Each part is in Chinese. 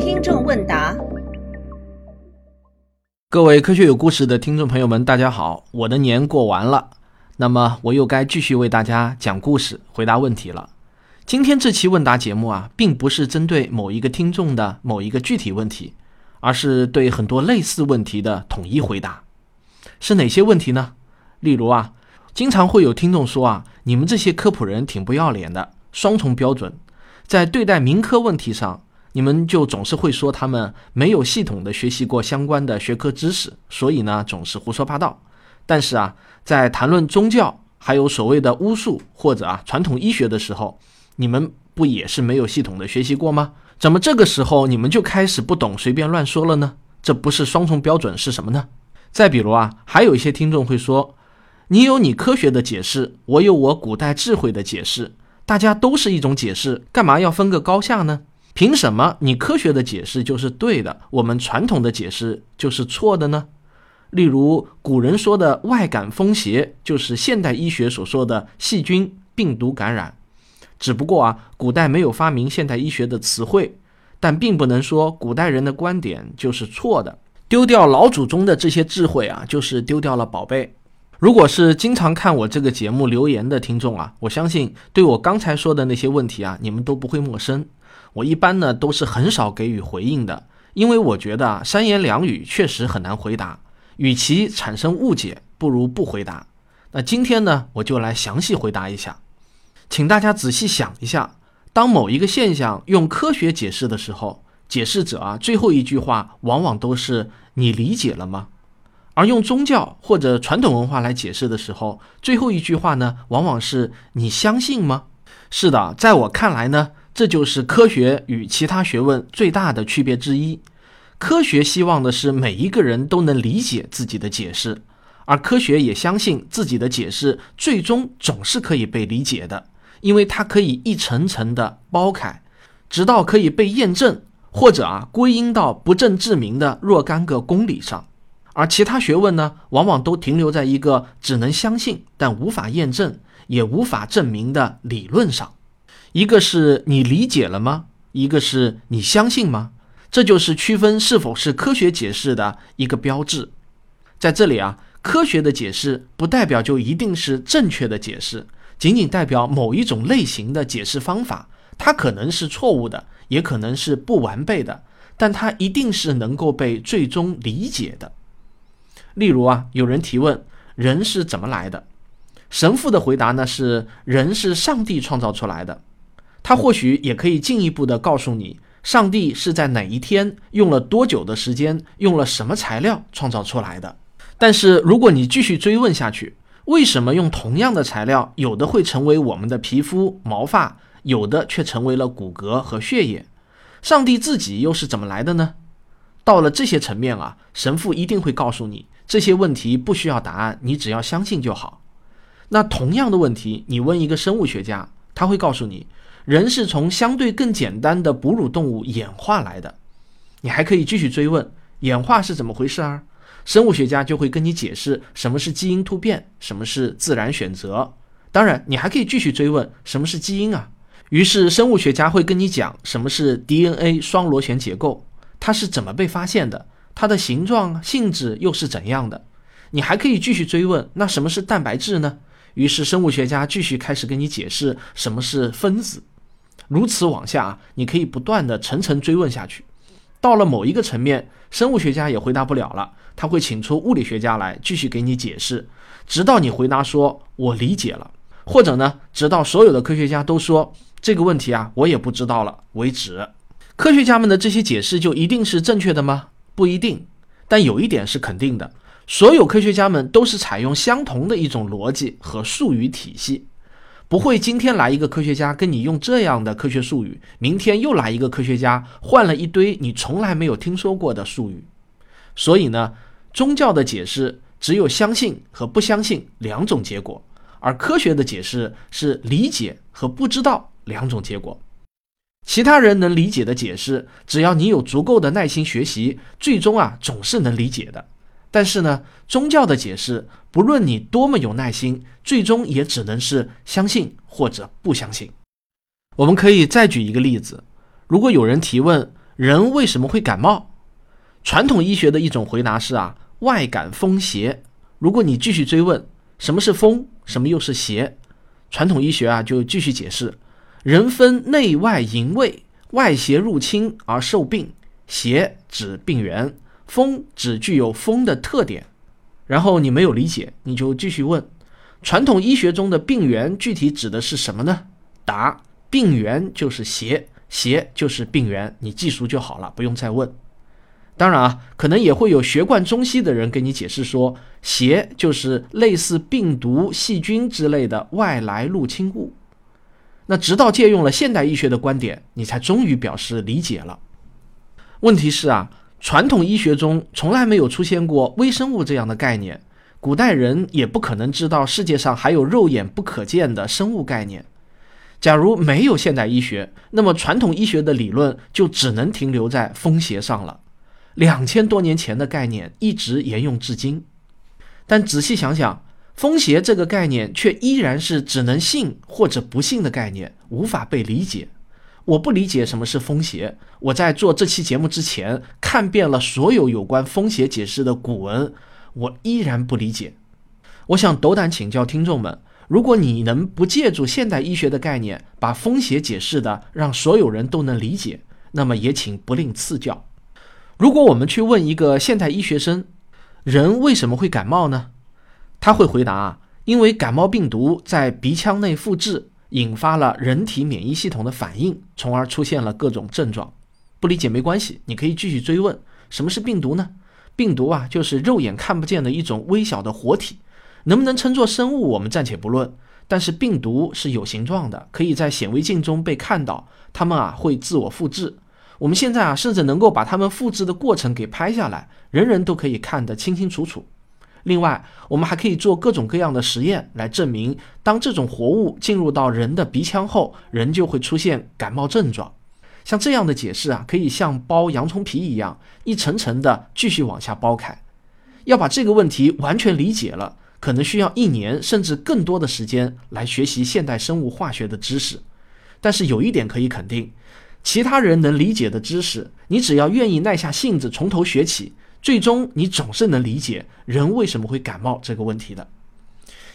听众问答：各位科学有故事的听众朋友们，大家好！我的年过完了，那么我又该继续为大家讲故事、回答问题了。今天这期问答节目啊，并不是针对某一个听众的某一个具体问题，而是对很多类似问题的统一回答。是哪些问题呢？例如啊，经常会有听众说啊，你们这些科普人挺不要脸的，双重标准，在对待民科问题上，你们就总是会说他们没有系统的学习过相关的学科知识，所以呢总是胡说八道。但是啊，在谈论宗教还有所谓的巫术或者啊传统医学的时候，你们不也是没有系统的学习过吗？怎么这个时候你们就开始不懂随便乱说了呢？这不是双重标准是什么呢？再比如啊，还有一些听众会说，你有你科学的解释，我有我古代智慧的解释，大家都是一种解释，干嘛要分个高下呢？凭什么你科学的解释就是对的，我们传统的解释就是错的呢？例如古人说的外感风邪，就是现代医学所说的细菌、病毒感染。只不过啊，古代没有发明现代医学的词汇，但并不能说古代人的观点就是错的。丢掉老祖宗的这些智慧啊，就是丢掉了宝贝。如果是经常看我这个节目留言的听众啊，我相信对我刚才说的那些问题啊，你们都不会陌生。我一般呢都是很少给予回应的，因为我觉得啊，三言两语确实很难回答，与其产生误解，不如不回答。那今天呢，我就来详细回答一下。请大家仔细想一下，当某一个现象用科学解释的时候，解释者啊最后一句话往往都是“你理解了吗？”而用宗教或者传统文化来解释的时候，最后一句话呢往往是“你相信吗？”是的，在我看来呢，这就是科学与其他学问最大的区别之一。科学希望的是每一个人都能理解自己的解释，而科学也相信自己的解释最终总是可以被理解的。因为它可以一层层的剥开，直到可以被验证，或者啊归因到不证自明的若干个公理上，而其他学问呢，往往都停留在一个只能相信但无法验证也无法证明的理论上。一个是你理解了吗？一个是你相信吗？这就是区分是否是科学解释的一个标志。在这里啊，科学的解释不代表就一定是正确的解释。仅仅代表某一种类型的解释方法，它可能是错误的，也可能是不完备的，但它一定是能够被最终理解的。例如啊，有人提问人是怎么来的，神父的回答呢是人是上帝创造出来的。他或许也可以进一步的告诉你，上帝是在哪一天用了多久的时间，用了什么材料创造出来的。但是如果你继续追问下去，为什么用同样的材料，有的会成为我们的皮肤、毛发，有的却成为了骨骼和血液？上帝自己又是怎么来的呢？到了这些层面啊，神父一定会告诉你，这些问题不需要答案，你只要相信就好。那同样的问题，你问一个生物学家，他会告诉你，人是从相对更简单的哺乳动物演化来的。你还可以继续追问，演化是怎么回事啊？生物学家就会跟你解释什么是基因突变，什么是自然选择。当然，你还可以继续追问什么是基因啊。于是，生物学家会跟你讲什么是 DNA 双螺旋结构，它是怎么被发现的，它的形状、性质又是怎样的。你还可以继续追问，那什么是蛋白质呢？于是，生物学家继续开始跟你解释什么是分子。如此往下，你可以不断的层层追问下去。到了某一个层面，生物学家也回答不了了，他会请出物理学家来继续给你解释，直到你回答说“我理解了”，或者呢，直到所有的科学家都说这个问题啊，我也不知道了为止。科学家们的这些解释就一定是正确的吗？不一定，但有一点是肯定的，所有科学家们都是采用相同的一种逻辑和术语体系。不会，今天来一个科学家跟你用这样的科学术语，明天又来一个科学家换了一堆你从来没有听说过的术语。所以呢，宗教的解释只有相信和不相信两种结果，而科学的解释是理解和不知道两种结果。其他人能理解的解释，只要你有足够的耐心学习，最终啊总是能理解的。但是呢，宗教的解释，不论你多么有耐心，最终也只能是相信或者不相信。我们可以再举一个例子：如果有人提问人为什么会感冒，传统医学的一种回答是啊，外感风邪。如果你继续追问什么是风，什么又是邪，传统医学啊就继续解释：人分内外营卫，外邪入侵而受病，邪指病源，风指具有风的特点。然后你没有理解，你就继续问：传统医学中的病源具体指的是什么呢？答：病源就是邪，邪就是病源，你记熟就好了，不用再问。当然啊，可能也会有学贯中西的人给你解释说，邪就是类似病毒、细菌之类的外来入侵物。那直到借用了现代医学的观点，你才终于表示理解了。问题是啊，传统医学中从来没有出现过微生物这样的概念，古代人也不可能知道世界上还有肉眼不可见的生物概念。假如没有现代医学，那么传统医学的理论就只能停留在风邪上了。两千多年前的概念一直沿用至今，但仔细想想，风邪这个概念却依然是只能信或者不信的概念，无法被理解。我不理解什么是风邪。我在做这期节目之前，看遍了所有有关风邪解释的古文，我依然不理解。我想斗胆请教听众们：如果你能不借助现代医学的概念，把风邪解释的让所有人都能理解，那么也请不吝赐教。如果我们去问一个现代医学生，人为什么会感冒呢？他会回答啊，因为感冒病毒在鼻腔内复制，引发了人体免疫系统的反应，从而出现了各种症状。不理解没关系，你可以继续追问，什么是病毒呢？病毒啊，就是肉眼看不见的一种微小的活体，能不能称作生物，我们暂且不论。但是病毒是有形状的，可以在显微镜中被看到，它们啊会自我复制。我们现在啊，甚至能够把它们复制的过程给拍下来，人人都可以看得清清楚楚。另外，我们还可以做各种各样的实验来证明，当这种活物进入到人的鼻腔后，人就会出现感冒症状。像这样的解释啊，可以像剥洋葱皮一样，一层层的继续往下剥开。要把这个问题完全理解了，可能需要一年甚至更多的时间来学习现代生物化学的知识。但是有一点可以肯定。其他人能理解的知识，你只要愿意耐下性子从头学起，最终你总是能理解人为什么会感冒这个问题的。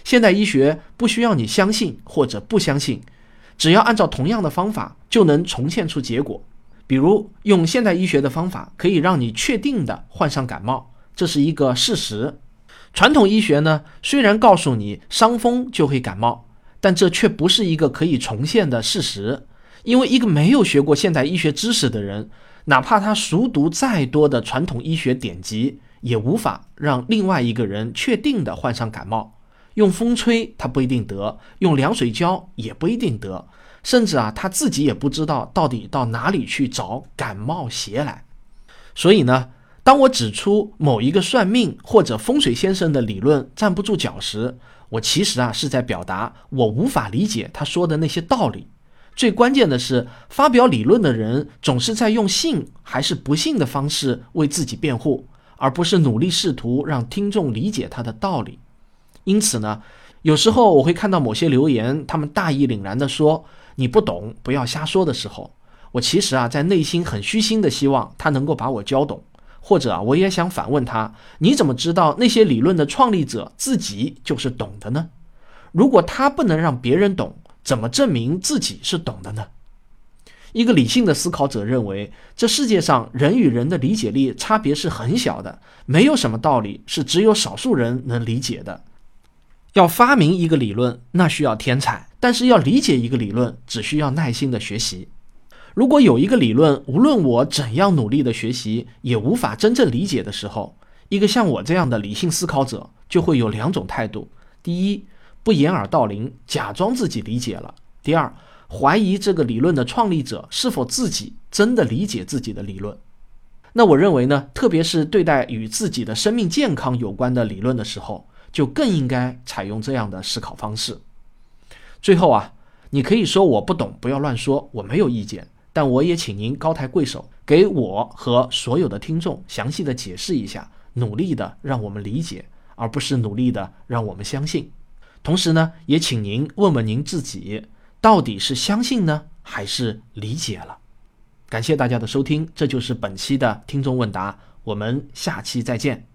现代医学不需要你相信或者不相信，只要按照同样的方法就能重现出结果。比如用现代医学的方法可以让你确定的患上感冒，这是一个事实。传统医学呢，虽然告诉你伤风就会感冒，但这却不是一个可以重现的事实。因为一个没有学过现代医学知识的人，哪怕他熟读再多的传统医学典籍，也无法让另外一个人确定的患上感冒。用风吹他不一定得，用凉水浇也不一定得，甚至啊他自己也不知道到底到哪里去找感冒邪来。所以呢，当我指出某一个算命或者风水先生的理论站不住脚时，我其实啊是在表达我无法理解他说的那些道理。最关键的是，发表理论的人总是在用信还是不信的方式为自己辩护，而不是努力试图让听众理解他的道理。因此呢，有时候我会看到某些留言，他们大义凛然地说“你不懂，不要瞎说”的时候，我其实啊在内心很虚心的希望他能够把我教懂，或者啊我也想反问他：你怎么知道那些理论的创立者自己就是懂的呢？如果他不能让别人懂，怎么证明自己是懂的呢？一个理性的思考者认为，这世界上人与人的理解力差别是很小的，没有什么道理是只有少数人能理解的。要发明一个理论，那需要天才；但是要理解一个理论，只需要耐心的学习。如果有一个理论，无论我怎样努力的学习，也无法真正理解的时候，一个像我这样的理性思考者就会有两种态度：第一，不掩耳盗铃，假装自己理解了。第二，怀疑这个理论的创立者是否自己真的理解自己的理论。那我认为呢，特别是对待与自己的生命健康有关的理论的时候，就更应该采用这样的思考方式。最后啊，你可以说我不懂，不要乱说，我没有意见。但我也请您高抬贵手，给我和所有的听众详细的解释一下，努力的让我们理解，而不是努力的让我们相信。同时呢，也请您问问您自己，到底是相信呢，还是理解了？感谢大家的收听，这就是本期的听众问答，我们下期再见。